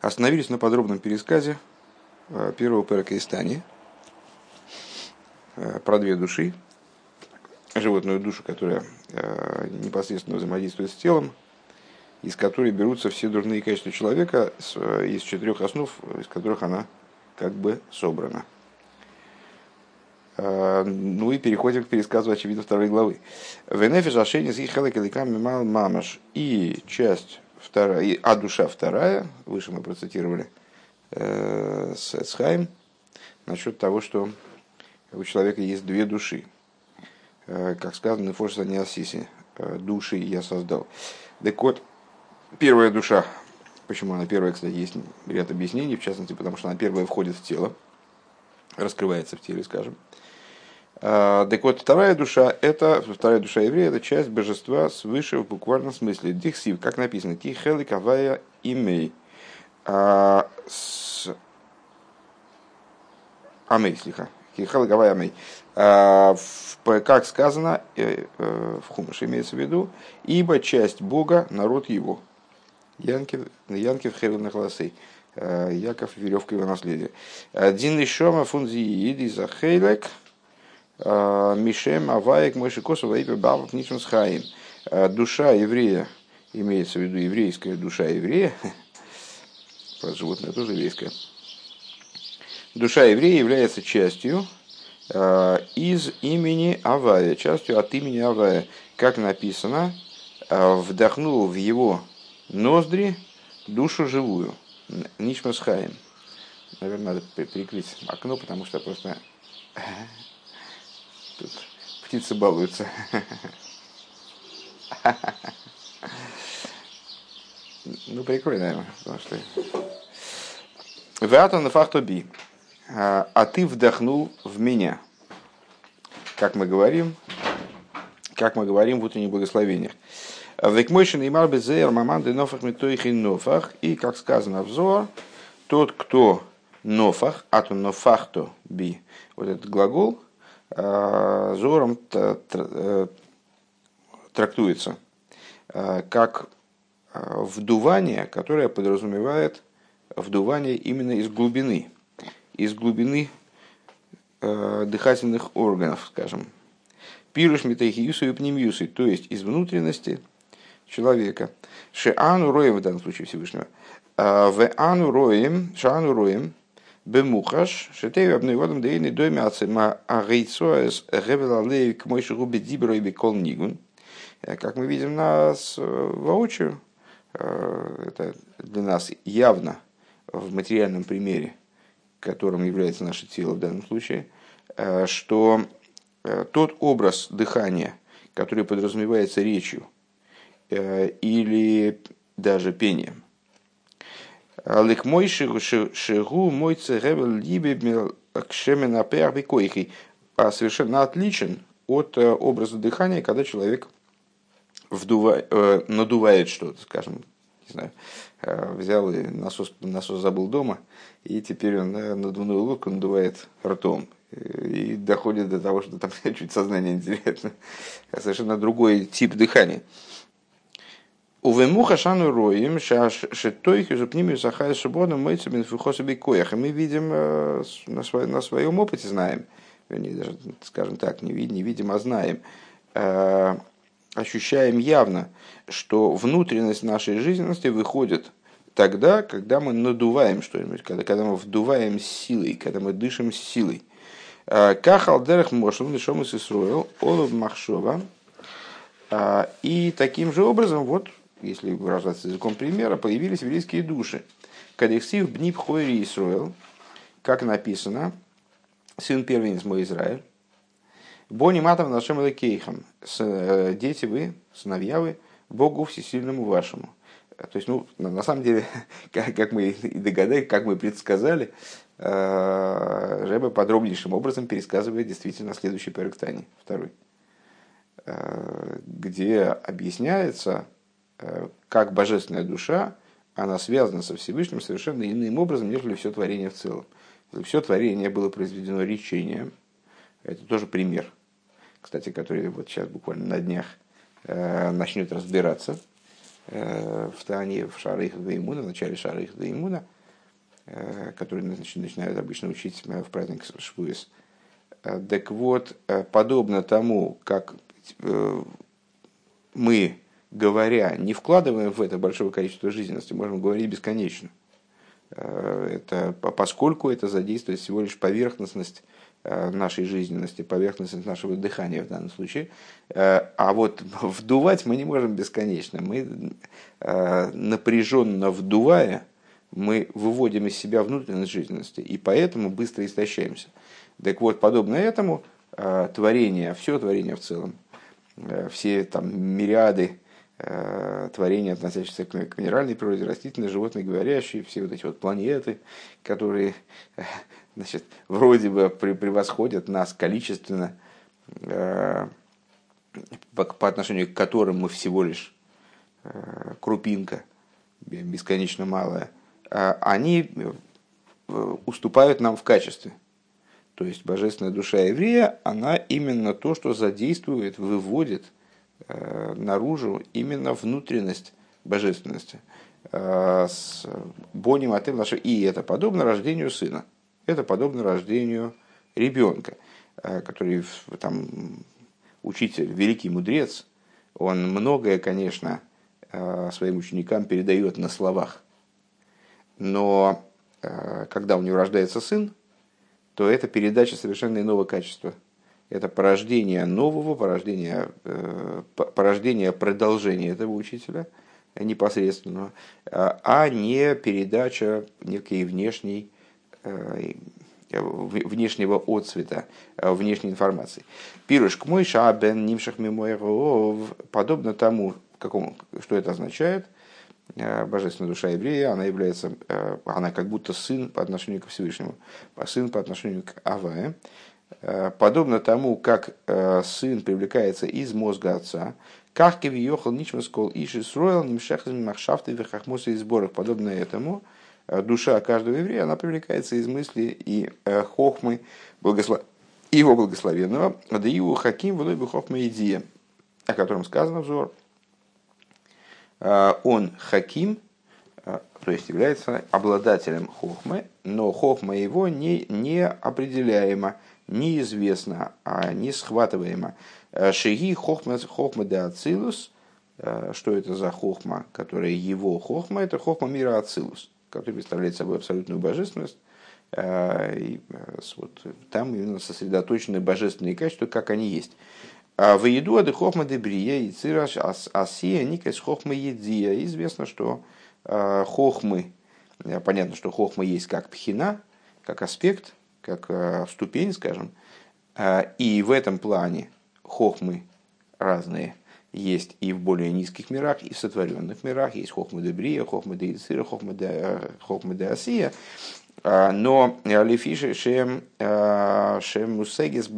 Остановились на подробном пересказе э, первого перека Истани э, про две души. Животную душу, которая э, непосредственно взаимодействует с телом, из которой берутся все дурные качества человека из четырех основ, из которых она как бы собрана. Ну и переходим к пересказу, очевидно, второй главы. Венефиш ашенис и хелекаликам мал мамаш. И часть вторая, а душа вторая, выше мы процитировали э, с насчет того, что у человека есть две души. Э, как сказано, Форса не Асиси, э, души я создал. Так вот, первая душа, почему она первая, кстати, есть ряд объяснений, в частности, потому что она первая входит в тело, раскрывается в теле, скажем. А, так вот, вторая душа, это, вторая душа еврея, это часть божества свыше в буквальном смысле. Дихсив, как написано, кихели кавая имей. А, амей, слиха. Кихели кавая амей. А, как сказано э, э, в Хумаше имеется в виду, ибо часть Бога, народ его. Янкив, Янкив Хевен Хласей. Яков, веревка его наследия. Дин Ишома фунзи Иди Захейлек – Э, Мишем Аваек Мойши Косова и Бабов Нишмас Хаим. Э, душа еврея, имеется в виду еврейская душа еврея, про животное тоже еврейская, душа еврея является частью э, из имени Авая, частью от имени Авая. Как написано, вдохнул в его ноздри душу живую. Нишмас Хаим. Наверное, надо прикрыть окно, потому что просто Тут птицы балуются. Ну, прикрой, наверное, потому что... Веатон на фахто би. А ты вдохнул в меня. Как мы говорим, как мы говорим в утренних благословениях. Векмойшин и марбезер маманды нофах метоихин нофах. И, как сказано взор, тот, кто нофах, атон нофахто би, вот этот глагол, Зором э, трактуется э, как вдувание, которое подразумевает вдувание именно из глубины, из глубины дыхательных органов, скажем. Пируш метахиюсу и пнемиюсу, то есть из внутренности человека. Шеану роем в данном случае Всевышнего. В ану роем, шану роем, Бемухаш, шетею обныводом дейный доме ацема агейцоэс гевелалей к мой шигубе дибро и бекол нигун. Как мы видим нас воочию, это для нас явно в материальном примере, которым является наше тело в данном случае, что тот образ дыхания, который подразумевается речью или даже пением, Лик мой шигу мой церевел либе кшемена койхи. А совершенно отличен от э, образа дыхания, когда человек вдувает, э, надувает что-то, скажем, не знаю, э, взял и насос, насос забыл дома, и теперь он надувную лодку надувает ртом. И доходит до того, что там чуть сознание не. Совершенно другой тип дыхания. Увемуха шану роем, шетойхи зупними сахай шибоном мойца бенфихосаби коях. И мы видим э, на, своем, на своем опыте, знаем, вернее, даже, скажем так, не видим, не видим, а знаем, э, ощущаем явно, что внутренность нашей жизненности выходит тогда, когда мы надуваем что-нибудь, когда, когда мы вдуваем силой, когда мы дышим силой. Э, Кахал дерах мошел, лишом из Исруэл, олов махшова. И таким же образом, вот если выражаться языком примера, появились еврейские души. Кадексив бниб хойри Исруэл, как написано, сын первенец мой Израиль, Бони матов нашим кейхам, э, дети вы, сыновья вы, Богу всесильному вашему. То есть, ну, на самом деле, как, мы и догадались, как мы предсказали, э, Рэбе подробнейшим образом пересказывает действительно следующий перектани, второй, э, где объясняется, Э, как божественная душа, она связана со Всевышним совершенно иным образом, нежели все творение в целом. Все творение было произведено речением. Это тоже пример, кстати, который вот сейчас буквально на днях э, начнет разбираться. в Тане, в Шарых Двоимуна, в начале Шарых Двоимуна, который начинают обычно учить в праздник Швуис. Так вот, подобно тому, как мы, говоря, не вкладываем в это большое количество жизненности, можем говорить бесконечно. Это, поскольку это задействует всего лишь поверхностность Э, нашей жизненности, поверхностность нашего дыхания в данном случае. Э, а вот вдувать мы не можем бесконечно. Мы э, напряженно вдувая, мы выводим из себя внутренность жизненности, и поэтому быстро истощаемся. Так вот, подобно этому, творение, все творение в целом, все там мириады творения, относящиеся к минеральной природе, растительной, животной, говорящие, все вот эти вот планеты, которые значит, вроде бы превосходят нас количественно, э, по отношению к которым мы всего лишь э, крупинка, бесконечно малая, а они э, уступают нам в качестве. То есть божественная душа еврея, она именно то, что задействует, выводит наружу именно внутренность божественности. С Боним Атем И это подобно рождению сына. Это подобно рождению ребенка, э, который там учитель, великий мудрец, он многое, конечно, э, своим ученикам передает на словах. Но э, когда у него рождается сын, то это передача совершенно иного качества. Это порождение нового, порождение, порождение продолжения этого учителя непосредственного, а не передача некой внешней Э, внешнего отцвета, э, внешней информации. Пируш мой шабен нимшах мимойров, подобно тому, какому, что это означает, э, божественная душа еврея, она является, она как будто сын по отношению к Всевышнему, сын по отношению к Авае, подобно тому, как сын привлекается из мозга отца, как кевиохал ничмаскол иши строил нимшехазми махшафты верхахмоса и сборах, подобно этому – Э, душа каждого еврея, она привлекается из мысли и э, хохмы благослов... его благословенного, да его хаким в хохма идея, о котором сказано взор. Э, он хаким, то есть является обладателем хохмы, но хохма его не, не определяема, неизвестна, а не схватываема. Шиги хохма, хохма де ацилус, что это за хохма, которая его хохма, это хохма мира ацилус который представляет собой абсолютную божественность. А, и э, вот, там именно сосредоточены божественные качества, как они есть. А в еду ады хохма дебрия и цираш асия никас хохма едия. Известно, что хохмы, э, понятно, что хохма есть как пхина, как аспект, как э, ступень, скажем. А, и в этом плане хохмы разные есть и в более низких мирах, и в сотворенных мирах. Есть хохма де брия, хохма де ицира, хохма де асия. А, но Алифиши шем, а, шем мусегис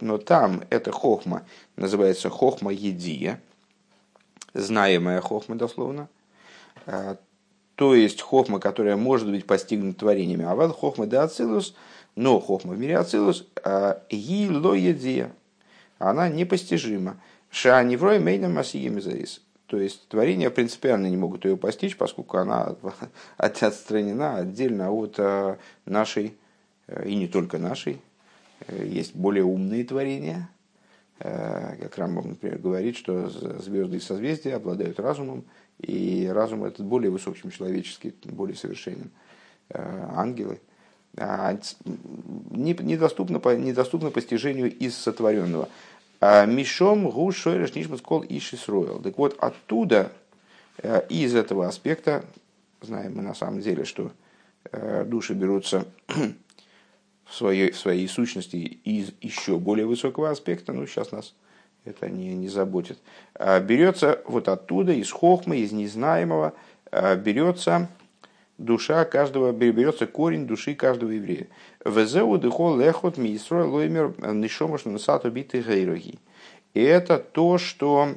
Но там эта хохма называется хохма едия, знаемая хохма дословно. А, то есть хохма, которая может быть постигнута творениями. А вот хохма де ацилус, но хохма в мире ацилус, ги ло едия. Она непостижима. Шааневрой мейном асиемизарис. То есть творения принципиально не могут ее постичь, поскольку она отстранена отдельно от э, нашей, э, и не только нашей. Э, есть более умные творения. Как Рамбов, например, говорит, что звезды и созвездия обладают разумом, и разум этот более высок, чем человеческий, более совершенен. Ангелы а, недоступно, недоступно постижению из сотворенного. А, Мишом гу шойреш нишмас кол ишис ройл. Так вот, оттуда, э, из этого аспекта, знаем мы на самом деле, что э, души берутся в своей, в своей сущности из еще более высокого аспекта, ну, сейчас нас это не, не заботит, а берется вот оттуда, из хохмы, из незнаемого, берется душа каждого, берется корень души каждого еврея. Везеу дыхо лехот мисро лоймер нишомаш насату биты гейроги. И это то, что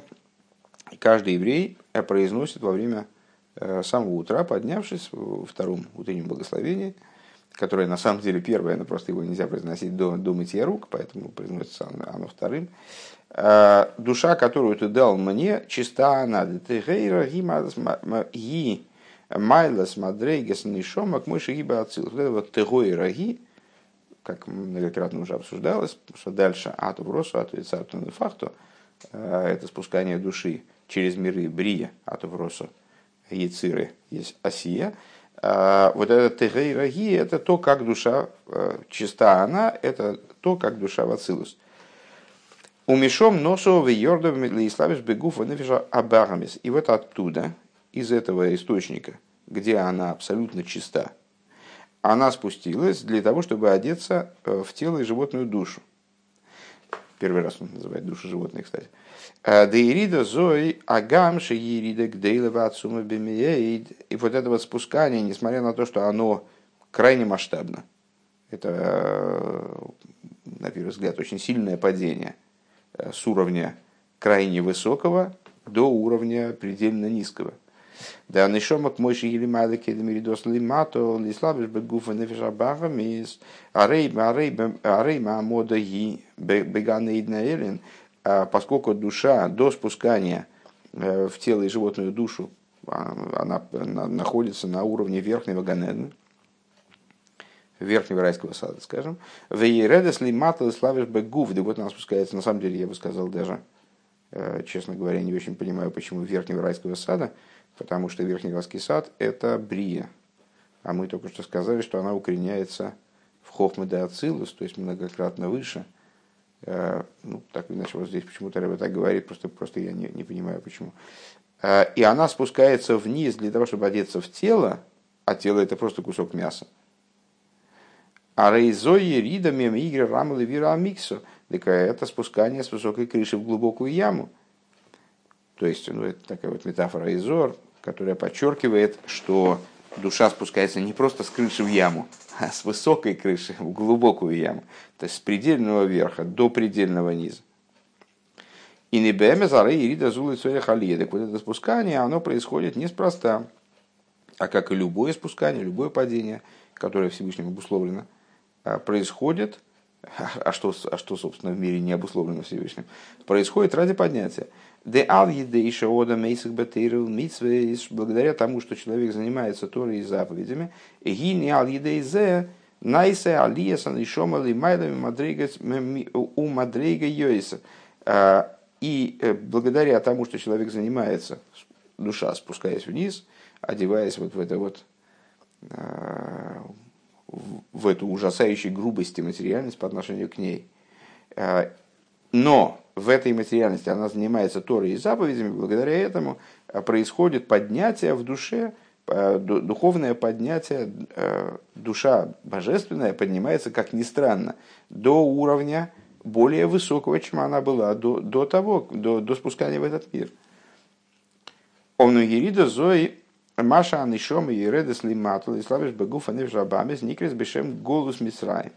каждый еврей э, произносит во время э, самого утра, поднявшись во втором утреннем благословении, которое на самом деле первое, но просто его нельзя произносить до, до мытья рук, поэтому произносится оно, оно вторым. Э, душа, которую ты дал мне, чиста она. Ги майлас мадрейгес нишомак мыши гиба ацил. Вот это вот тегой раги, как многократно уже обсуждалось, что дальше ату в росу, ату и царту факту, э, это спускание души через миры брия, ату в росу, яциры, есть осия. Э, вот это тегей раги, это то, как душа чиста она, это то, как душа в ацилус. Умешом носу в йордов медлиславиш бегуфа нефиша абагамис. И вот оттуда, из этого источника, где она абсолютно чиста, она спустилась для того, чтобы одеться э, в тело и животную душу. Первый раз он называет душу животных, кстати. «Э, Деирида зой агам шеирида гдейлова отсума. И вот это вот спускание, несмотря на то, что оно крайне масштабно, это, э, на первый взгляд, очень сильное падение – с уровня крайне высокого до уровня предельно низкого. Да, нишомак мойши или мадыки демиридос лимато лислабиш бегуфа нефиша арей арей арей мамода ги беганеидна элин а поскольку душа до спускания в тело и животную душу а, она находится на уровне верхнего ганеда, верхнего райского сада, скажем. Вейредес ли матал славишь бегув, да вот она спускается, на самом деле, я бы сказал даже, э, честно говоря, не очень понимаю, почему верхнего райского сада, потому что верхний райский сад – это брия. А мы только что сказали, что она укореняется в хохме де ацилус, то есть многократно выше. Э, ну, так иначе вот здесь почему-то Рэбе так говорит, просто, просто я не, не понимаю, почему. Э, и она спускается вниз для того, чтобы одеться в тело, а тело это просто кусок мяса. А рейзои рида мем игры рамалы вира амиксу. Это спускание с высокой крыши в глубокую яму. То есть, ну, это такая вот метафора Изор, которая подчеркивает, что душа спускается не просто с крыши в яму, а с высокой крыши в глубокую яму. То есть с предельного верха до предельного низа. И не бэме зары и рида зулы халиедек. Вот это спускание, оно происходит неспроста. А как и любое спускание, любое падение, которое Всевышним обусловлено – а, происходит, а что, а что, собственно, в мире не обусловлено Всевышним, происходит ради поднятия. Де ал едейша ода мейсах бетейрил благодаря тому, что человек занимается Торой и заповедями, ги не ал едейзе найсе алия санишома лимайлами у мадрейга йойса. А, и э, благодаря тому, что человек занимается, душа спускаясь вниз, одеваясь вот в это вот в эту ужасающую грубость и материальность по отношению к ней. Э, но в этой материальности она занимается Торой и заповедями, благодаря этому э, происходит поднятие в душе, э, духовное поднятие, душа божественная поднимается, как ни странно, до уровня более высокого, чем она была до, до того, до, до спускания в этот мир. Омнугирида Зои Маша Анишом и Редес Лиматл, и славишь Бегуфа Невжабамес, Никрес Бешем Голус Мисраем.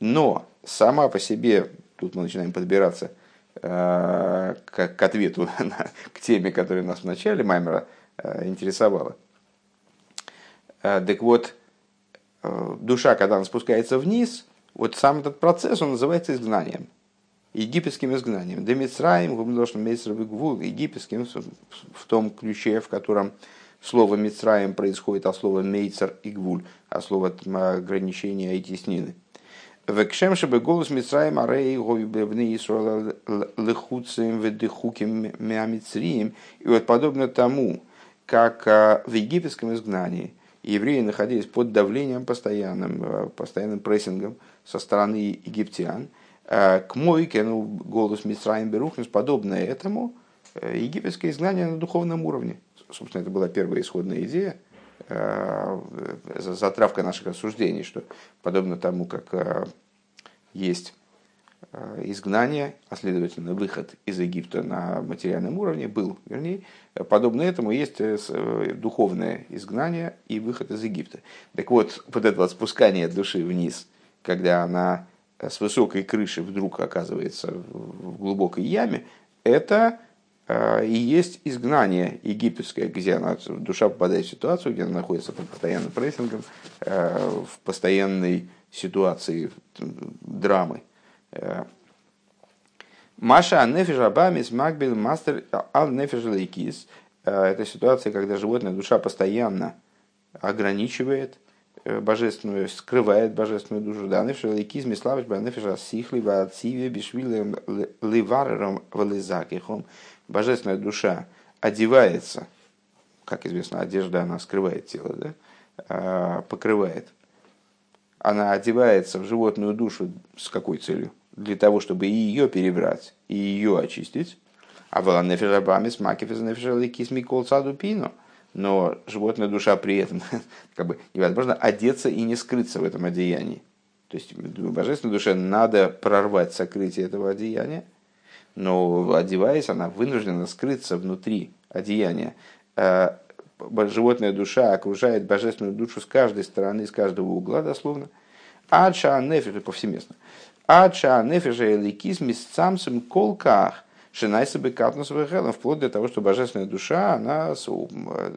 Но сама по себе, тут мы начинаем подбираться э, к, к ответу на, к теме, которая нас в начале Маймера э, интересовала. Э, так вот, э, душа, когда она спускается вниз, вот сам этот процесс, он называется изгнанием. Египетским изгнанием. Демицраем, гумдошным гвул, египетским в том ключе, в котором слово Мицраем происходит от слова мейцер и гвуль, от слова ограничения и теснины. Векшем чтобы голос Мицраем арей говибевны Исруэла лехуцем ведыхуким меамицрием. И вот подобно тому, как а, в египетском изгнании евреи находились под давлением постоянным, а, постоянным прессингом со стороны египтян, а, к мойке, ну, голос Мицраем Берухнус, подобное этому, э, египетское изгнание на духовном уровне собственно, это была первая исходная идея, э, затравка наших рассуждений, что подобно тому, как э, есть э, изгнание, а следовательно выход из Египта на материальном уровне был, вернее, подобно этому есть духовное изгнание и выход из Египта. Так вот, вот это вот спускание души вниз, когда она с высокой крыши вдруг оказывается в глубокой яме, это и есть изгнание египетское, где она, душа попадает в ситуацию, где она находится под постоянным прессингом, в постоянной ситуации драмы. Маша нефиш абамис макбил мастер ал нефиш лейкис. Это ситуация, когда животное душа постоянно ограничивает э, божественную, скрывает божественную душу. Да, нефиш лейкис миславиш ба нефиш асихли ва ациве бишвилем ливарером вализакихом. Божественная душа одевается, как известно, одежда она скрывает тело, да? А, покрывает. Она одевается в животную душу с какой целью? для того, чтобы ее перебрать, и ее очистить. А в нефежабамис макифез нефежаликис микол пину. Но животная душа при этом как бы невозможно одеться и не скрыться в этом одеянии. То есть божественной душе надо прорвать сокрытие этого одеяния, но одеваясь, она вынуждена скрыться внутри одеяния. А животная душа окружает божественную душу с каждой стороны, с каждого угла, дословно. Адша нефер повсеместно. Ача нефиша эликиз мисцамсом колках. Шинайса бы катнус вплоть до того, что божественная душа, она, э,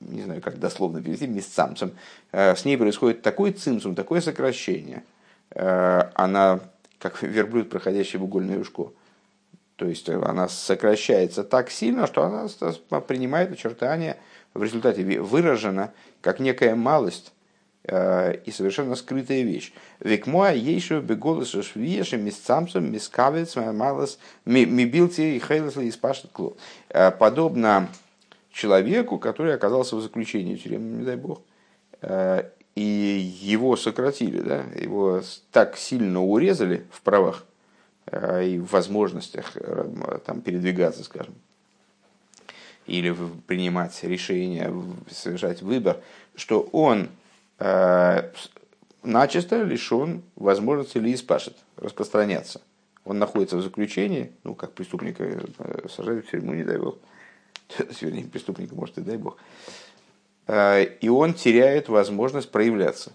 не знаю, как дословно перевести, мисцамсом, э, с ней происходит такой цимсум, такое сокращение. Э, она, как верблюд, проходящий в угольное ушко. То есть она сокращается так сильно, что она принимает очертания в результате выражена как некая малость Э, и совершенно скрытая вещь. Векмоа ейшу беголосу швиеши мисцамсом мискавец малос мибилти и хейлесли испашет кло. Э, подобно человеку, который оказался в заключении тюремном, не дай бог, э, и его сократили, да, его так сильно урезали в правах и в возможностях там, передвигаться, скажем, или принимать решения, совершать выбор, что он Э, начисто лишен возможности ли испашет, распространяться. Он находится в заключении, ну, как преступника э, сажают в тюрьму, не дай бог. Вернее, преступника, может, и дай бог. Э, и он теряет возможность проявляться.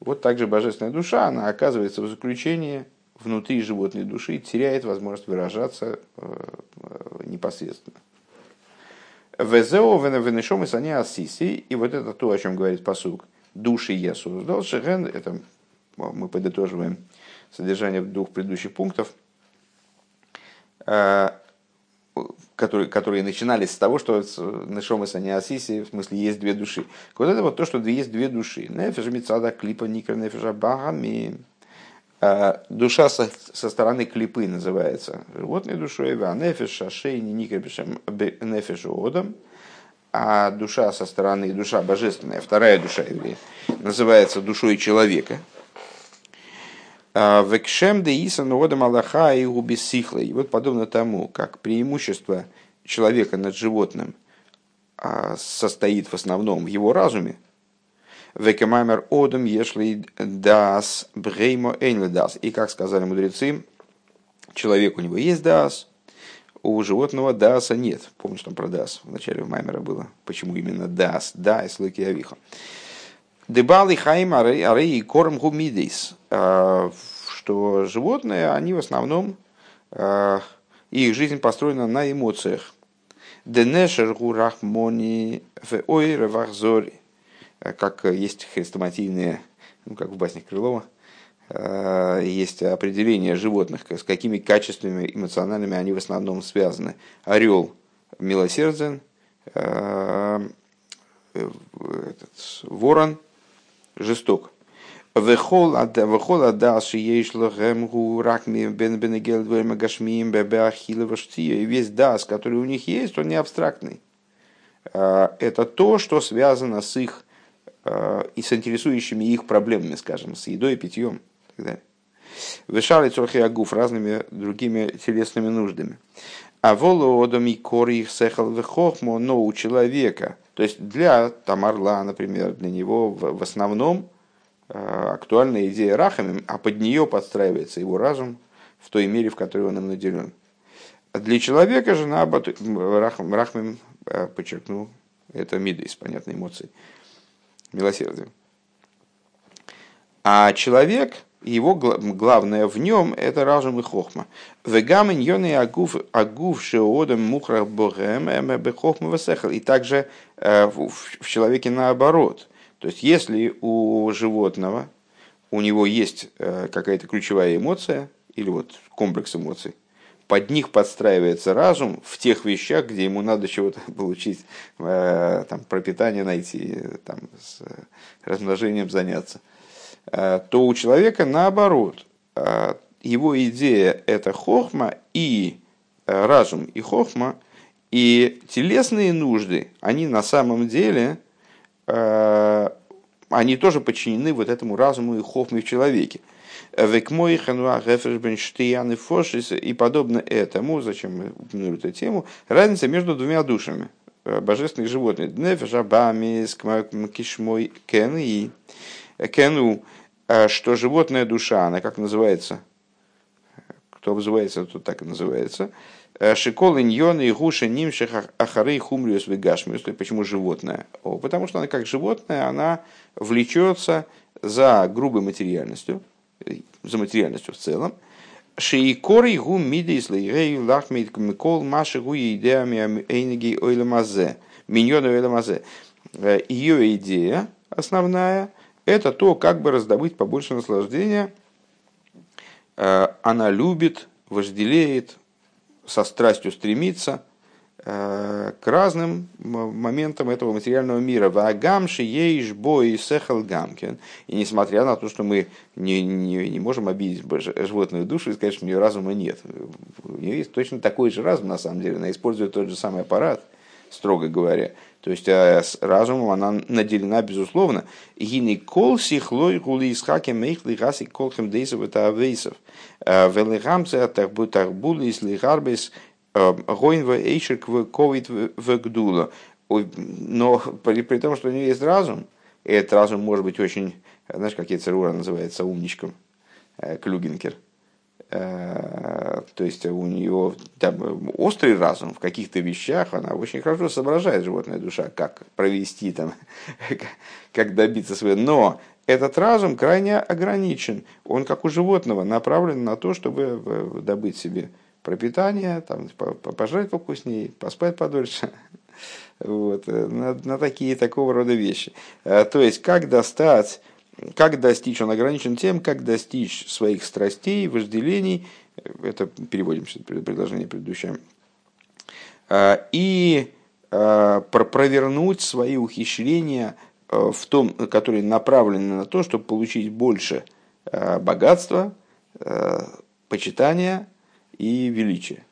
Вот также божественная душа, она оказывается в заключении внутри животной души, теряет возможность выражаться непосредственно. Везео венешом и сани асиси, и вот это то, о чем говорит посук души я создал. Шеген, это мы подытоживаем содержание двух предыдущих пунктов, э, которые, которые начинались с того, что Нешом и Саниасиси, в смысле, есть две души. Вот это вот то, что есть две души. Нефиш Мицада Клипа Никр Нефиша Багами. Э, душа со, со стороны клипы называется. Животной душой, а нефиш шашейни никр нефиш одам – а душа со стороны, душа божественная, вторая душа еврея, называется душой человека. А, Векшем де Исан Одам Аллаха и И вот подобно тому, как преимущество человека над животным а, состоит в основном в его разуме, Векамамер Одам Ешли Дас Бреймо Эйнледас. И как сказали мудрецы, человек у него есть Дас, у животного даса нет. Помнишь, там про дас в начале Маймера было? Почему именно дас? Да, из лыки авиха. Дебалы хайм арей и корм гумидейс. А, что животные, они в основном, а, их жизнь построена на эмоциях. Денешер гурахмони в ой ревахзори. Как есть хрестоматийные, ну, как в баснях Крылова, Э, есть определение животных, с какими качествами эмоциональными они в основном связаны. Орел милосерден, э, этот, ворон жесток. Вехол адаши ешлахем гуракми бен бенегел двойма гашмием бебе ахилова И весь дас, который у них есть, он не абстрактный. Э, это то, что связано с их и с интересующими их проблемами, скажем, с едой и питьем так далее. Вышали цорхи агуф разными другими телесными нуждами. А володами кори их сехал вехохмо, но у человека, то есть для Тамарла, например, для него в, основном э, актуальна идея рахами, а под нее подстраивается его разум в той мере, в которой он им наделен. Для человека же, наоборот, рахм, рахмим э, подчеркнул, это мидейс, понятные эмоции, милосердие. А человек, его главное в нем это разум и хохма. Вегамен йоны агув агув шеодам мухрах богем бехохма весехал. И также э, в человеке наоборот. То есть если у животного у него есть э, какая-то ключевая эмоция или вот комплекс эмоций, под них подстраивается разум в тех вещах, где ему надо чего-то получить, э, там, пропитание найти, там, с размножением заняться – Э, то у человека наоборот. Э, его идея – это хохма и э, разум, и хохма, и телесные нужды, они на самом деле, они тоже подчинены вот этому разуму и хохме в человеке. И подобно этому, зачем мы упомянули эту тему, разница между двумя душами божественных животных. Нефеш, Абамис, Кишмой, Кен и Кену, э, что животная душа, она как называется? Кто обзывается, тот так и называется. Э, Шикол иньон и гуша нимших ахары хумриус вегашмиус. Почему животное? Потому что она как животное, она влечется за грубой материальностью, за материальностью в целом. Шейкор и гу мидис лейрей лахмит микол маши гу идеями эйнеги ойламазе. Миньона ойламазе. Э, Ее идея основная – это то, как бы раздобыть побольше наслаждения. Э, она любит, вожделеет, со страстью стремится к разным моментам этого материального мира. Вагамши ейш бой сехал гамкин. И несмотря на то, что мы не, не, не можем обидеть животную душу и сказать, что у нее разума нет. У нее есть точно такой же разум, на самом деле. Она использует тот же самый аппарат, строго говоря. То есть э, с разумом она наделена, безусловно. Гины кол сихлой гули исхаки мейхли гаси колхем дейсов это авейсов. Э, Велихамце тарбу тарбули э, гойнва эйшек в ковид в гдула. Но при, при том, что у нее есть разум, и этот разум может быть очень, знаешь, как Ецерура называется, умничком, Клюгенкер – Э, то есть у нее там, острый разум в каких-то вещах, она очень хорошо соображает, животная душа, как провести, там, как добиться своего. Но этот разум крайне ограничен. Он, как у животного, направлен на то, чтобы э, добыть себе пропитание, там, пожрать повкуснее, поспать подольше. Вот, э, на, на такие такого рода вещи. То есть, как достать как достичь? Он ограничен тем, как достичь своих страстей, вожделений. Это переводим предложение предыдущее. И провернуть свои ухищрения в том, которые направлены на то, чтобы получить больше богатства, почитания и величия.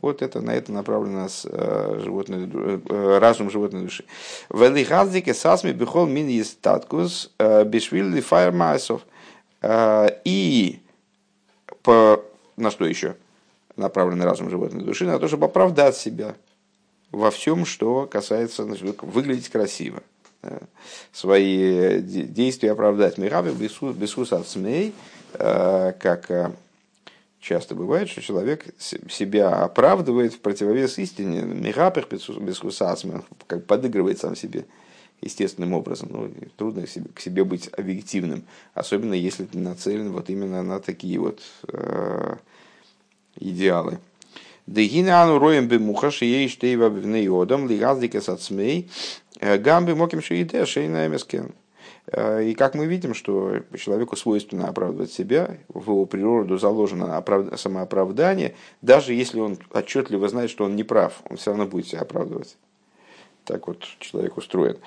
Вот это, на это направлено с, э, животной, э, разум животной души. Велихаздике сасми бихол мин статкус э, бишвилли фаермайсов. Э, и по, на что еще направлен разум животной души? На то, чтобы оправдать себя во всем, что касается выглядеть красиво. Свои действия оправдать. Мирабе бесус от смей, как часто бывает, что человек себя оправдывает в противовес истине, мегапер бесхусасмен, как подыгрывает сам себе естественным образом. Ну, трудно к себе, к себе быть объективным, особенно если ты нацелен вот именно на такие вот э, идеалы. Дегинану роем бы мухаш ей штейва бивнеодам лигаздика сацмей э, гамби моким шииде шейна эмескен. Э, и как мы видим, что человеку свойственно оправдывать себя, в его природу заложено самооправдание, даже если он отчетливо знает, что он не прав, он все равно будет себя оправдывать. Так вот человек устроен.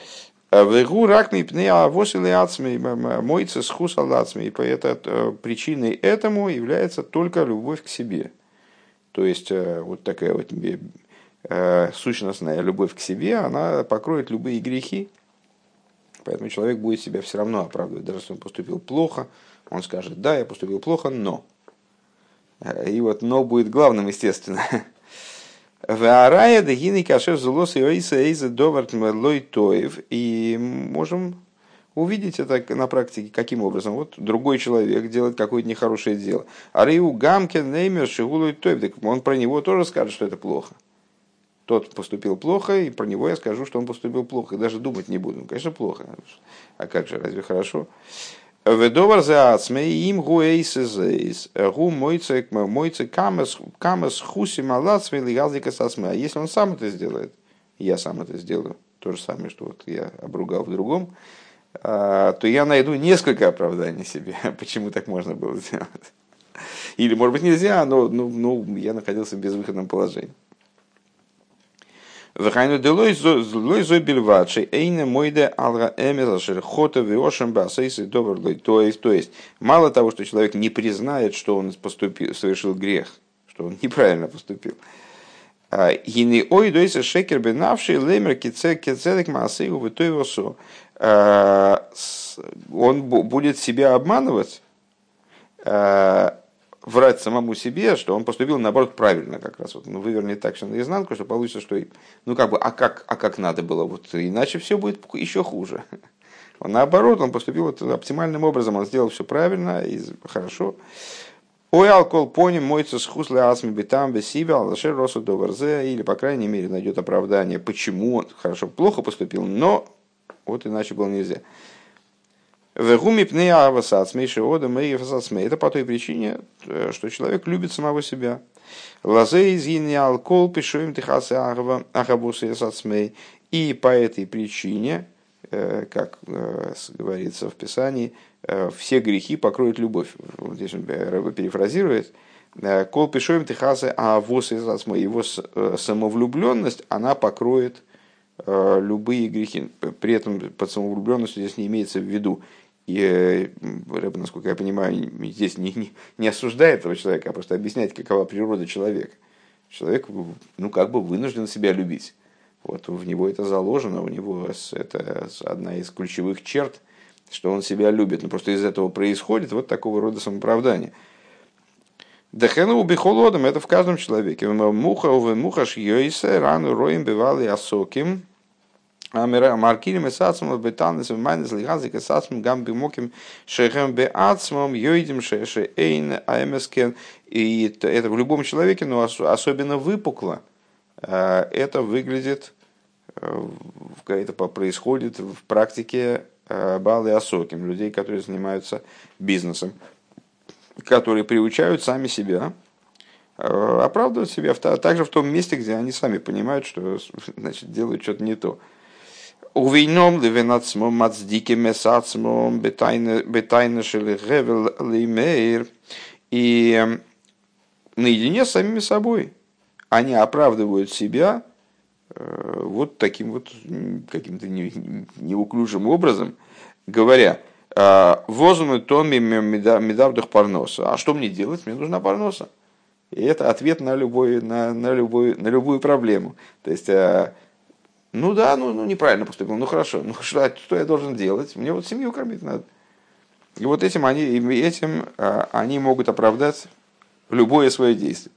Э, Вегу ракми пнеа восили ацми мойца схус алацми. И это, причиной этому является только любовь к себе. То есть э, вот такая вот сущностная любовь к себе, она покроет любые грехи, Поэтому человек будет себя все равно оправдывать. Даже если он поступил плохо, он скажет, да, я поступил плохо, но. И вот но будет главным, естественно. Ваарая дагины кашер зулос и ойса эйза доварт лой тоев. И можем увидеть это на практике, каким образом. Вот другой человек делает какое-то нехорошее дело. А Риу Гамкин Неймер Шигулой Тоев, он про него тоже скажет, что это плохо тот поступил плохо, и про него я скажу, что он поступил плохо, и даже думать не буду. Конечно, плохо. А как же, разве хорошо? Ведовар за им гуэйсезейс, гу мойце камес хуси малацмей лигазлика сасмей. А если он сам это сделает, я сам это сделаю, то же самое, что вот я обругал в другом, а, то я найду несколько оправданий себе, почему так можно было сделать. Или, может быть, нельзя, но ну, ну, я находился в безвыходном положении. Вахайну делой зой бельвадши, эйне мойде алга эмеза шерхота виошем басейсы добрлой. То есть, то есть, мало того, что человек не признает, что он поступил, совершил грех, что он неправильно поступил, Гини ой дойся шекер бенавший лемер кицелек маасейу в восо. Он будет себя обманывать, врать самому себе, что он поступил наоборот правильно как раз. Вот, ну, выверни так все наизнанку, что получится, что ну как бы, а как, а как надо было, вот иначе все будет еще хуже. Он, наоборот, он поступил вот оптимальным образом, он сделал все правильно и хорошо. Ой, алкоголь поним моется с хусли асми битам бесиба, алашер росу доварзе, или, по крайней мере, найдет оправдание, почему он хорошо, плохо поступил, но вот иначе было нельзя. Вегуми пнея авасацмей шиода мэй авасацмей. Это по той причине, э, что человек любит самого себя. Лазе из алкол пишуем тихасы ахабусы ясацмей. И по этой причине, э, как э, говорится в Писании, все грехи покроет любовь. Здесь он перефразирует. Кол пишуем тихасы авосы ясацмей. Его самовлюбленность, она покроет любые грехи. При этом под самовлюбленностью здесь не имеется в виду и э, Рэб, насколько я понимаю, здесь не, не, не осуждает этого человека, а просто объясняет, какова природа человека. Человек, ну, как бы вынужден себя любить. Вот в него это заложено, у него это одна из ключевых черт, что он себя любит. Но просто из этого происходит вот такого рода самооправдание. Дахену убихолодом это в каждом человеке. Муха увы мухаш йойсе рану роем бывали асоким Маркирим и сацмом бетанес в майнес лигазик и сацмом гам бимоким шехем бе ацмом йойдим шеше эйн аэмескен. И это в любом человеке, но особенно выпукло, это выглядит, это происходит в практике Балы Асоким, людей, которые занимаются бизнесом, которые приучают сами себя оправдывать себя также в том месте, где они сами понимают, что значит, делают что-то не то. Увейном ливенацмом мацдиким месацмом бетайна шели гевел лимейр. И наедине с самими собой они оправдывают себя вот таким вот каким-то неуклюжим образом, говоря, «А, возьму тон медавдух парноса. А что мне делать? Мне нужна парноса. И это ответ на, любой, на, на, любой, на любую проблему. То есть, ну да, ну, ну неправильно поступил, ну хорошо, ну что, что я должен делать? Мне вот семью кормить надо. И вот этим они, этим а, они могут оправдать любое свое действие.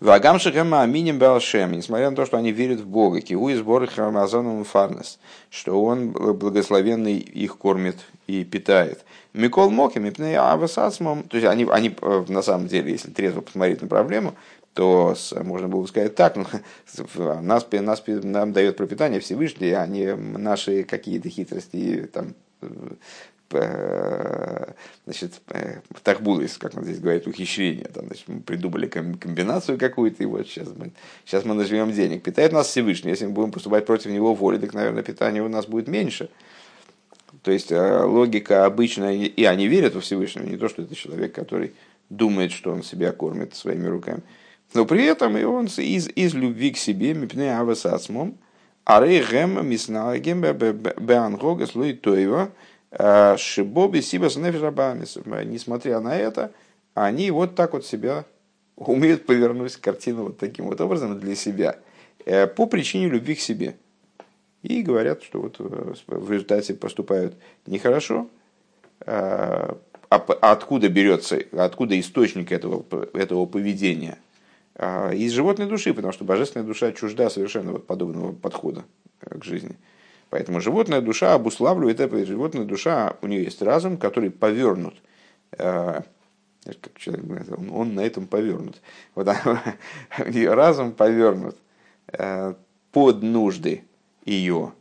Вагам шехема аминим балшем, несмотря на то, что они верят в Бога, киву и сборы храмазоном фарнес, что он благословенный их кормит и питает. Микол Моким и авасацмом, то есть они, они э, на самом деле, если трезво посмотреть на проблему, то можно было бы сказать так, нас, нас, нам дает пропитание Всевышний, а не наши какие-то хитрости, там, э, значит, э, тахбулис, как он здесь говорит, ухищрение. Там, значит, мы придумали комбинацию какую-то, и вот сейчас мы, сейчас мы нажмем денег. Питает нас Всевышний. Если мы будем поступать против него воли, так, наверное, питание у нас будет меньше. То есть э, логика обычная, и они верят во Всевышнего, не то, что это человек, который думает, что он себя кормит своими руками. Но при этом и он из, из любви к себе, мипне авасацмом, арей гэм миснагем беангога слой тойва, э, шибоби сибас нефишабамис. Несмотря на это, они вот так вот себя умеют повернуть картину вот таким вот образом для себя э, по причине любви к себе. И говорят, что вот э, в результате поступают нехорошо, а откуда берется, откуда источник этого, этого поведения – а, из животной души, потому что божественная душа чужда совершенно вот подобного подхода э, к жизни. Поэтому животная душа обуславливает это, животная душа, у нее есть разум, который повернут. Э, как человек говорит, он, на этом повернут. Вот у нее разум повернут э, под нужды ее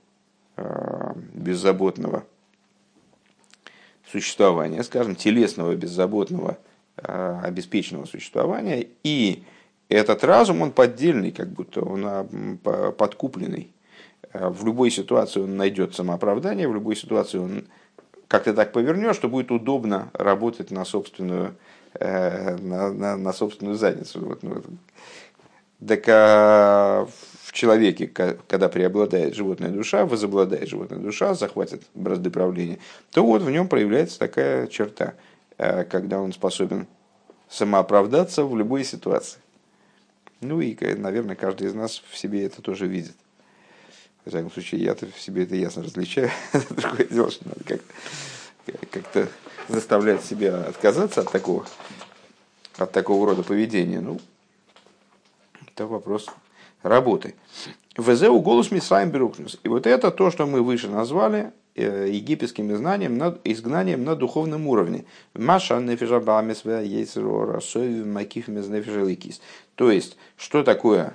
беззаботного существования, скажем, телесного, беззаботного, обеспеченного существования, и этот разум, он поддельный, как будто он а, подкупленный. Э, в любой ситуации он найдет самооправдание, в любой ситуации он как-то так повернешь, что будет удобно работать на собственную, э, на, на, на собственную задницу. Вот, ну, так а в человеке, когда преобладает животная душа, возобладает животная душа, захватит бразды правления, то вот в нем проявляется такая черта, э, когда он способен самооправдаться в любой ситуации. Ну и, наверное, каждый из нас в себе это тоже видит. В всяком случае, я-то в себе это ясно различаю. Другое дело, что надо как- как-то заставлять себя отказаться от такого, от такого рода поведения. Ну, это вопрос работы. ВЗУ голос Мисраим Берухнус. И вот это то, что мы выше назвали египетским изгнанием на, изгнанием на духовном уровне. Маша. То есть, что такое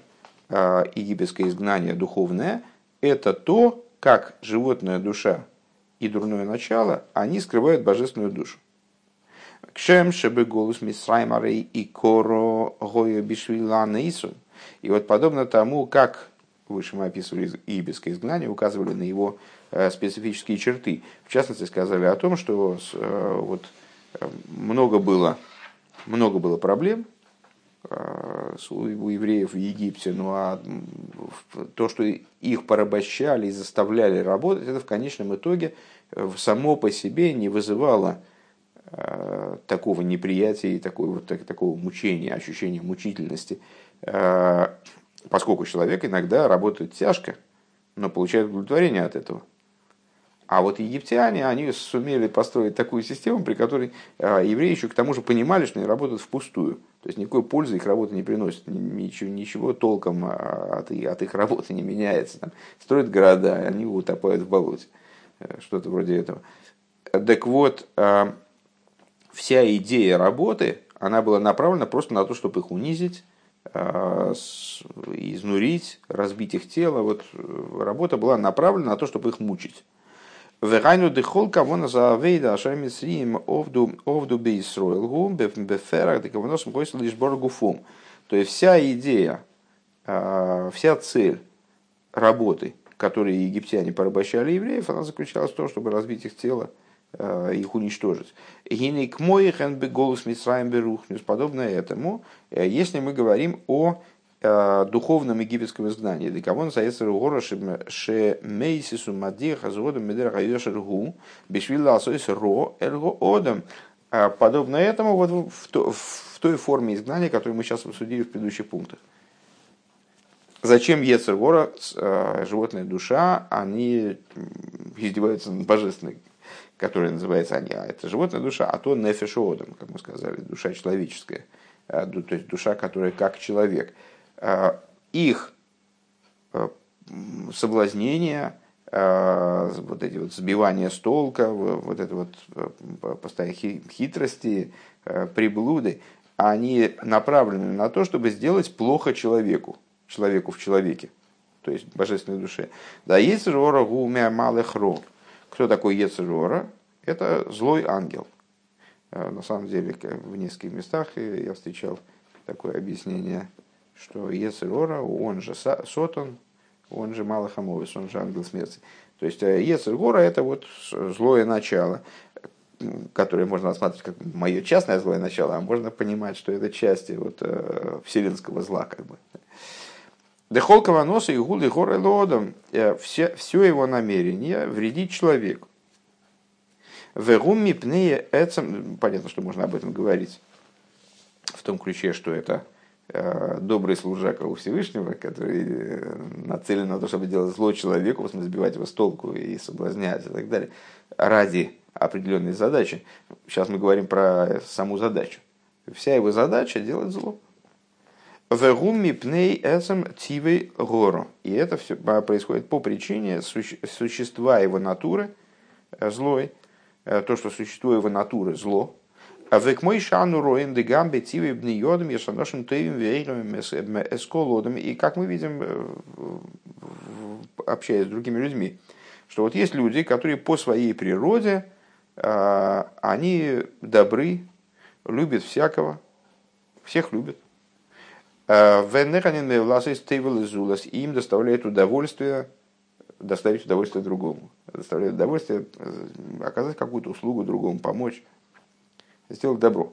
э, египетское изгнание духовное? Это то, как животная душа и дурное начало, они скрывают божественную душу. Кшем шебы голос Мисраймарей и коро гоя бишвила. И вот подобно тому, как выше мы описывали египетское изгнание, указывали на его э, специфические черты. В частности, сказали о том, что э, вот, э, много, было, много было проблем у евреев в Египте, ну а то, что их порабощали и заставляли работать, это в конечном итоге само по себе не вызывало такого неприятия и такого, вот, такого мучения, ощущения мучительности – Э, поскольку человек иногда работает тяжко, но получает удовлетворение от этого. А вот египтяне, они сумели построить такую систему, при которой э, евреи еще к тому же понимали, что они работают впустую. То есть никакой пользы их работа не приносит, ничего, ничего толком а, от, от их работы не меняется. Там, строят города, они утопают в болоте. Э, что-то вроде этого. Так вот, вся идея работы, она была направлена просто на то, чтобы их унизить, изнурить, разбить их тело. Вот э, работа была направлена на то, чтобы их мучить. Вегайну дехол кого на заавейда ашами сриим овду овду бейсроил гум беферах декавоносом гойсл лишь боргуфум. То есть вся идея, э, вся цель работы, которые египтяне порабощали евреев, она заключалась в том, чтобы разбить их тело, Э, их уничтожить. Гинейк моих голос Мисраем берухнус. Подобно этому, э, если мы говорим о духовном египетском изгнании. Для кого называется Ругора Ше Мейсису Мадир Хазуода Медер Гайошергу Бешвилла Асойс Ро Эрго Одам. Подобно этому вот в, в той форме изгнания, которую мы сейчас обсудили в предыдущих пунктах. Зачем Ецергора, животная душа, они издеваются над божественной которая называется они, а это животная душа, а то нефешоодом, как мы сказали, душа человеческая, а, то есть душа, которая как человек. А, их а, соблазнение, вот эти вот сбивания с толка, вот это вот постоянные хитрости, приблуды, они направлены на то, чтобы сделать плохо человеку, человеку в человеке, то есть божественной душе. Да есть рора гумя малых ро. Кто такой Ецерора? Это злой ангел. Э, на самом деле, в нескольких местах я встречал такое объяснение, что Ецерора, он же Сотон, он же Малахамовис, он же ангел смерти. То есть э, Ецергора это вот злое начало, которое можно рассматривать как мое частное злое начало, а можно понимать, что это части вот, э, вселенского зла. Как бы. Дехолкова носа и гулы горы лодом. Э, все, все его намерение вредить человеку. Вегумми пнея эцем. Понятно, что можно об этом говорить в том ключе, что это добрый служака у Всевышнего, который э, нацелен на то, чтобы делать зло человеку, сбивать его с толку и соблазнять и так далее, ради определенной задачи. Сейчас мы говорим про саму задачу. Вся его задача делать зло. Вегумми пней тивей гору. И это все происходит по причине существа его натуры, э, злой, э, то, что существо его натуры зло. А век мой шану роем де гамбе тивей бниодом яшаношим тевим вейлом эсколодом. И как мы видим, э, общаясь с другими людьми, что вот есть люди, которые по своей природе они добры, любят всякого, всех любят. Венеханин власой стейвел изулас, и им доставляет удовольствие доставить удовольствие другому. Доставляет удовольствие оказать какую-то услугу другому, помочь, сделать добро.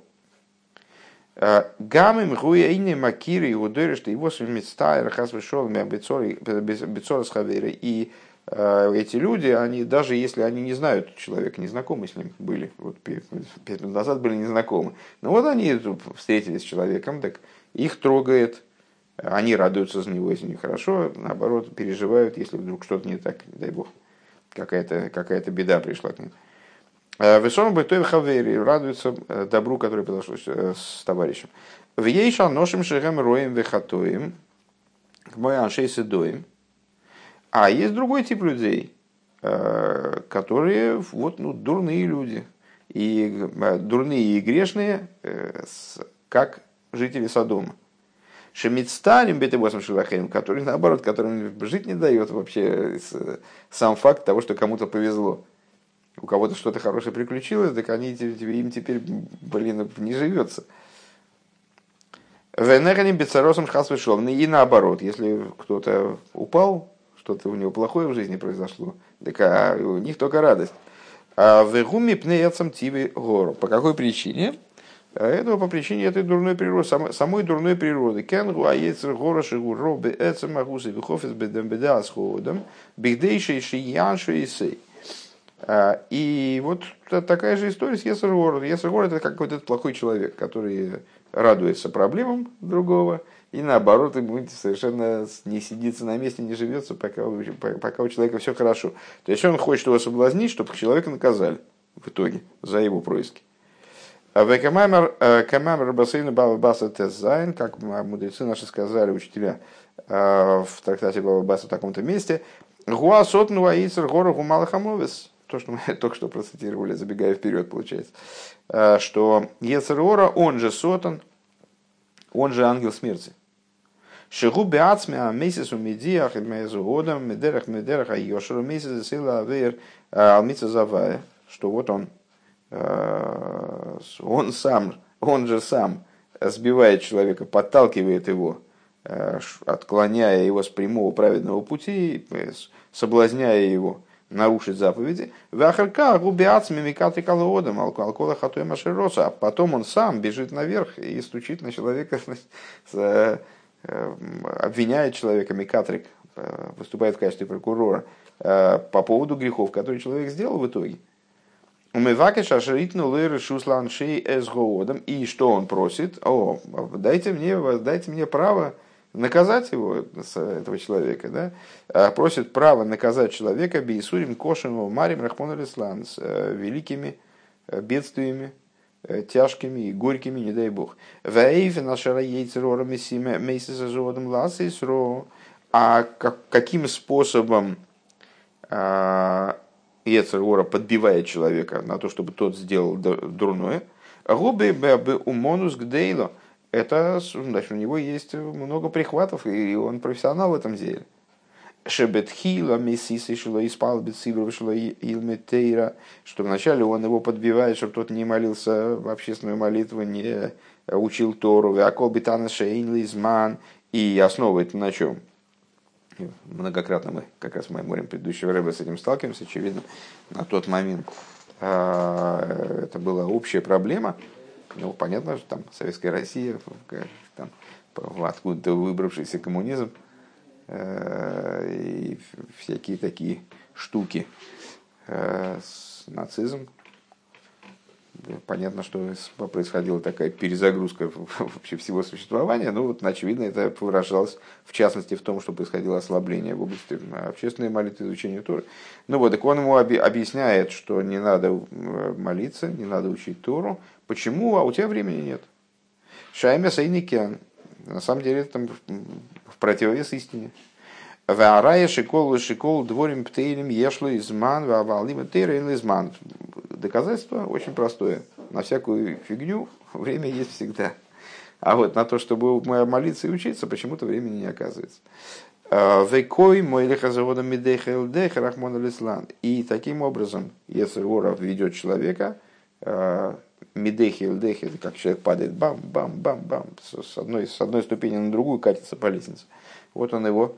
Гамим гуяйни макиры и удойры, что его мецтайр хас вышел бецора с хаверы. И эти люди, они даже если они не знают человека, не знакомы с ним были, вот пять минут назад были незнакомы, но вот они встретились с человеком, так их трогает, они радуются за него, если не хорошо, наоборот, переживают, если вдруг что-то не так, дай бог, какая-то какая беда пришла к ним. Э, Весом бы той хавери радуется э, добру, который произошло э, с товарищем. В ейша ношим шехем роем вехатоем, к мой аншей седоем. А есть другой тип людей, которые вот, ну, дурные люди. И дурные и грешные, как жители Содома. Шемицтарим бетебосом шилахем, который наоборот, которым жить не дает вообще сам факт того, что кому-то повезло у кого-то что-то хорошее приключилось, так они, им теперь, блин, не живется. Венерним бецаросом шхасвешовны. И наоборот, если кто-то упал, что-то у него плохое в жизни произошло, так а у них только радость. А в гуме пнеяцам тиви гору. По какой причине? А этого по причине этой дурной природы, самой, самой дурной природы. Кенгу аецер гора шигу робе эцем агусы вихофис бедем беда с ходом, бигдейший шияншу и сей. А, и вот такая же история с Есергор. Есергор это как вот этот плохой человек, который радуется проблемам другого, и наоборот, ему совершенно не сидится на месте, не живется, пока, пока у человека все хорошо. То есть он хочет его соблазнить, чтобы человека наказали в итоге за его происки. А в Камамер Басейна Баба Баса Тезайн, как мудрецы наши сказали, учителя, а, в трактате Баба Баса в таком-то месте, Гуасот Нуаицер Гора Гумалахамовес то, что мы только что процитировали, забегая вперед, получается, э, что Ецерора, он же Сотан, он же ангел смерти. Шигу беацме а месяц у медиах и мезу годом медерах медерах а йошеру месяц сила авер э, алмица завая, что вот он, э, он сам, он же сам сбивает человека, подталкивает его, отклоняя его с прямого праведного пути, соблазняя его нарушить заповеди. Вахарка губиац мимикаты колодом, алкогола хатой машироса. А потом он сам бежит наверх и стучит на человека, э, обвиняет человека, микатрик, э, выступает в качестве прокурора э, по поводу грехов, которые человек сделал в итоге. Умываки шашритну лыры шуслан шей эсгоодом. И что он просит? О, дайте мне, дайте мне право наказать его, этого человека, да, а просит право наказать человека Бейсурим Кошину Марим Рахмон Алислан с э, великими э, бедствиями, э, тяжкими и горькими, не дай бог. А каким способом Ецергора подбивает человека на то, чтобы тот сделал дурное? Губы бы умонус гдейло – это значит, у него есть много прихватов, и он профессионал в этом деле. Шебетхила мессисы шло испал бецибру шло илметейра, что вначале он его подбивает, чтобы тот не молился в общественную молитву, не учил Тору, Акол битана шейн лизман, и основывает на чем? Многократно мы, как раз в мемориям предыдущего рэба с этим сталкиваемся, очевидно, на тот момент а, это была общая проблема, ну, понятно, что там Советская Россия, там, откуда-то выбравшийся коммунизм э, и всякие такие штуки, э, с нацизм. Понятно, что происходила такая перезагрузка вообще всего существования, но вот, очевидно, это выражалось в частности в том, что происходило ослабление в области общественной молитвы, изучения Торы. Ну вот, так он ему объясняет, что не надо э, молиться, не надо учить Тору, Почему? А у тебя времени нет. Шайме Сайникен. На самом деле это в противовес истине. Ваарая шикол шикол дворим птейлем ешло изман вавалим тейрен изман. Доказательство очень простое. На всякую фигню время есть всегда. А вот на то, чтобы молиться и учиться, почему-то времени не оказывается. Векой мой лихазавода рахмона лислан. И таким образом, если Ора ведет человека, медехи элдехи, это как человек падает бам, бам, бам, бам, с одной, с одной ступени на другую катится по лестнице. Вот он его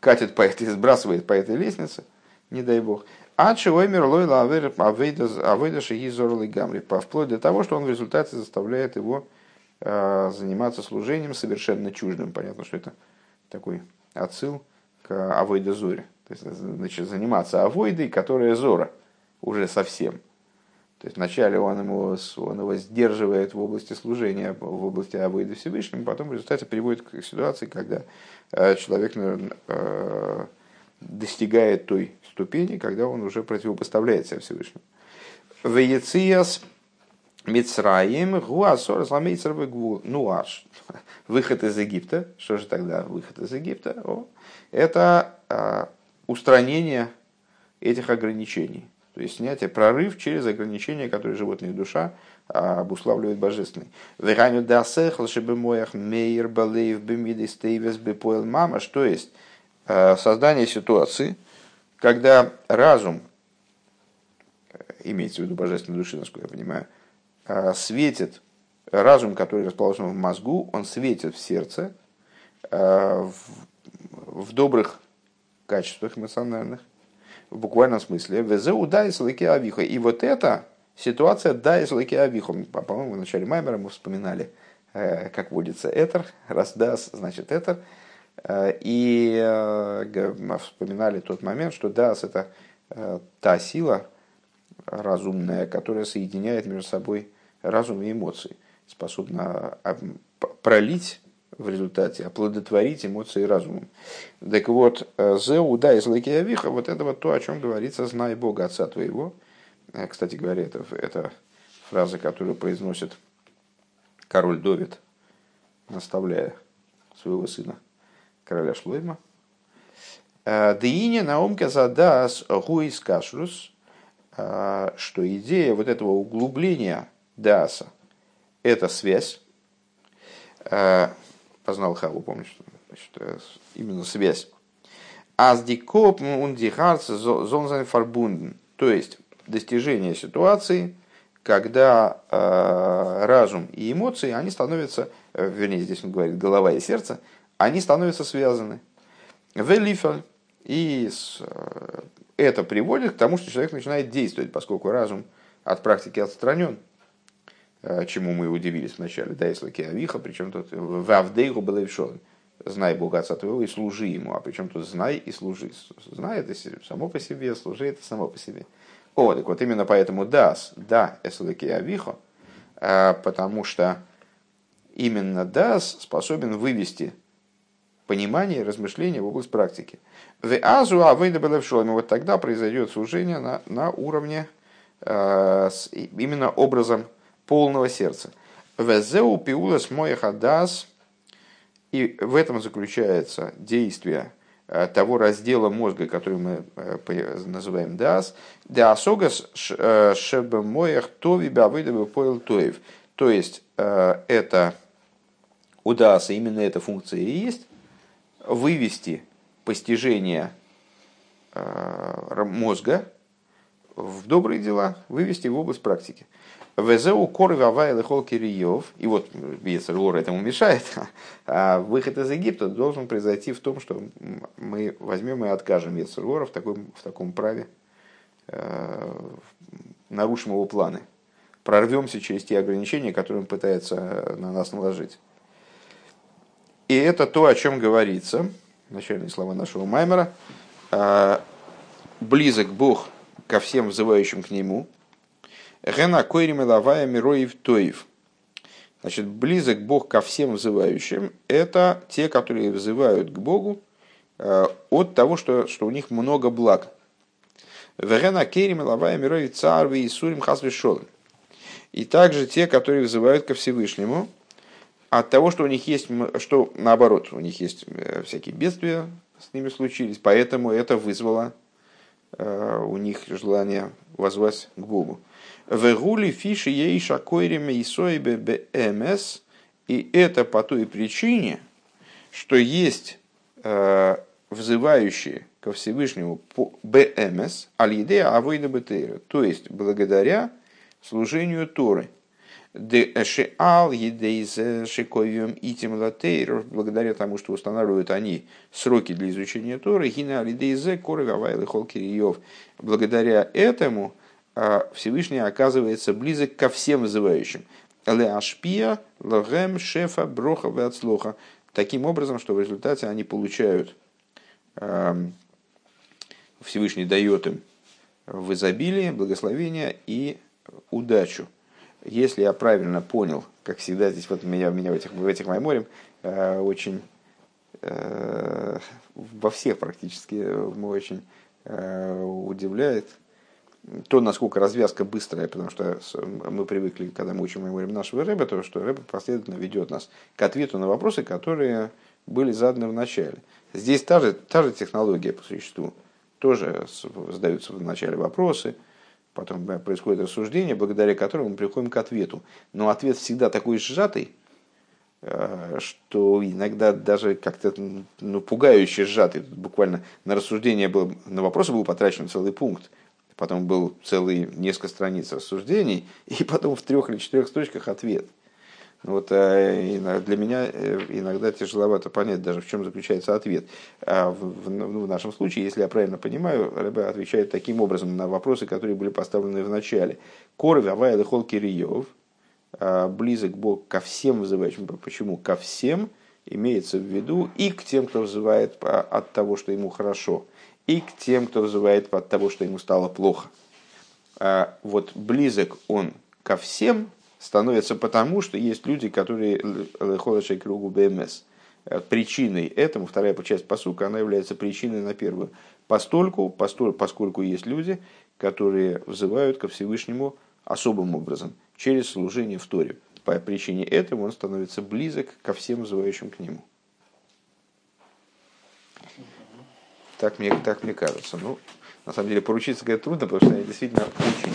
катит по этой, сбрасывает по этой лестнице, не дай бог. А чего мир лойла авейда шигизор гамри, вплоть до того, что он в результате заставляет его э, заниматься служением совершенно чуждым. Понятно, что это такой отсыл к авойде зоре. То есть, значит, заниматься авойдой, которая зора уже совсем. То есть вначале он его, он его сдерживает в области служения, в области авойды Всевышнему, потом в результате приводит к ситуации, когда э, человек э, достигает той ступени, когда он уже противопоставляется Всевышнему. Веяциас Мицраим Гуасор Сламейцер Ну аж выход из Египта. Что же тогда выход из Египта? О, это а, устранение этих ограничений. То есть снятие, прорыв через ограничения, которые животная душа а, обуславливает божественный. Вераню дасех лшебемоях мейер балеев бемиды стейвес бепоэл мама. Что есть а, создание ситуации, когда разум, имеется в виду божественной души, насколько я понимаю, а, светит разум, который расположен в мозгу, он светит в сердце в, в добрых качествах эмоциональных, в буквальном смысле. Везеу да и слыки авиха. И вот эта ситуация да и слыки авиха. По-моему, в начале Маймера мы вспоминали, э, как водится этер, раз дас, значит этер. Э, и э, вспоминали тот момент, что дас это та сила разумная, которая соединяет между собой разум и эмоции, способна пролить в результате оплодотворить эмоции разумом. Так вот, э, «Зеу да из авиха» вот это вот то, о чем говорится «знай Бога Отца твоего». Э, кстати говоря, это, это фраза, которую произносит король Довид, наставляя своего сына, короля Шлойма. «Э, Деине наумке задас гуис кашрус, что идея вот этого углубления даса – это связь, познал Хаву, помнишь, значит, э, именно связь. Аздикоп ундихарц зонзайн фарбунден. То есть достижение ситуации, когда э, разум и эмоции, они становятся, э, вернее, здесь он говорит голова и сердце, они становятся связаны. Велифаль. И э, это приводит к тому, что человек начинает действовать, поскольку разум от практики отстранен. Э, чему мы удивились вначале, да, если Киавиха, причем тут в Авдейгу был знай Бога Отца твоего и служи Ему, а причем тут знай и служи. Знай это само по себе, служи это само по себе. О, так вот именно поэтому дас, да, эслеки авихо, э, потому что именно дас способен вывести понимание и размышление в область практики. В азу авейда вот тогда произойдет служение на, на уровне э, с, именно образом полного сердца. Везеу пиулас моехадас. И в этом заключается действие э, того раздела мозга, который мы э, называем дас. Дасогас э, шебемоях тови бавыдовы поил тоев. То есть это у даса именно эта функция и есть вывести постижение мозга в добрые дела, вывести в область практики. Везеу коры вавай лехол кириев. И вот Весер этому мешает. А выход из Египта должен произойти в том, что мы возьмем и откажем Весер в таком, в таком праве, э, нарушим его планы. Прорвемся через те ограничения, которые он пытается на нас наложить. И это то, о чем говорится, начальные слова нашего Маймера, «А, близок Бог ко всем взывающим к Нему – Гена койрим лавая мироев тоев. Значит, близок Бог ко всем взывающим. Это те, которые взывают к Богу э, от того, что, что у них много благ. Вегена керим лавая мироев царви и сурим хасвишолым. И также те, которые взывают ко Всевышнему, от того, что у них есть, что наоборот, у них есть э, всякие бедствия с ними случились, поэтому это вызвало э, у них желание возвать к Богу. Вегули фиши ей шакойриме и сойбе бмс. И это по той причине, что есть э, взывающие ко Всевышнему по БМС, аль-идея авойда бетейра, то есть благодаря служению Торы. Дешеал едейз шиковьем итим латейр, благодаря тому, что устанавливают они сроки для изучения Торы, гина алидейзе коры гавайлы холкириев. Благодаря этому а, Всевышний оказывается близок ко всем вызывающим. Леашпия, логем, шефа, броха, веацлоха. Таким образом, что в результате они получают Всевышний дает им в изобилии, благословение и удачу. Если я правильно понял, как всегда здесь вот меня, меня в этих, в этих майморем э, очень э, во всех практически мы очень э, удивляет то, насколько развязка быстрая, потому что мы привыкли, когда мы учим меморием нашего рэба, то, что рэба последовательно ведет нас к ответу на вопросы, которые были заданы в начале. Здесь та же, та же технология по существу. Тоже задаются в начале вопросы, потом происходит рассуждение, благодаря которому мы приходим к ответу. Но ответ всегда такой сжатый, э, что иногда даже как-то ну, пугающе сжатый. Буквально на рассуждение было, на вопросы был потрачен целый пункт, потом был целый несколько страниц рассуждений, и потом в трех или четырех строчках ответ – вот э, для меня э, иногда тяжеловато понять даже, в чем заключается ответ. А в, в, ну, в нашем случае, если я правильно понимаю, Рэбе отвечает таким образом на вопросы, которые были поставлены в начале. Коров, Авай, Лехол, Кириев, а, близок Бог ко всем вызывающим. Почему? Ко всем имеется в виду и к тем, кто вызывает от того, что ему хорошо, и к тем, кто вызывает от того, что ему стало плохо. А вот близок он ко всем, становится потому, что есть люди, которые лехолашей кругу БМС. Причиной этому, вторая часть посука, она является причиной на первую. Постольку, постоль, поскольку есть люди, которые взывают ко Всевышнему особым образом, через служение в Торе. По причине этого он становится близок ко всем взывающим к нему. Так мне, так мне кажется. Ну, на самом деле, поручиться говорит, трудно, потому что я действительно очень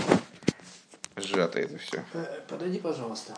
сжато это все. Подойди, пожалуйста.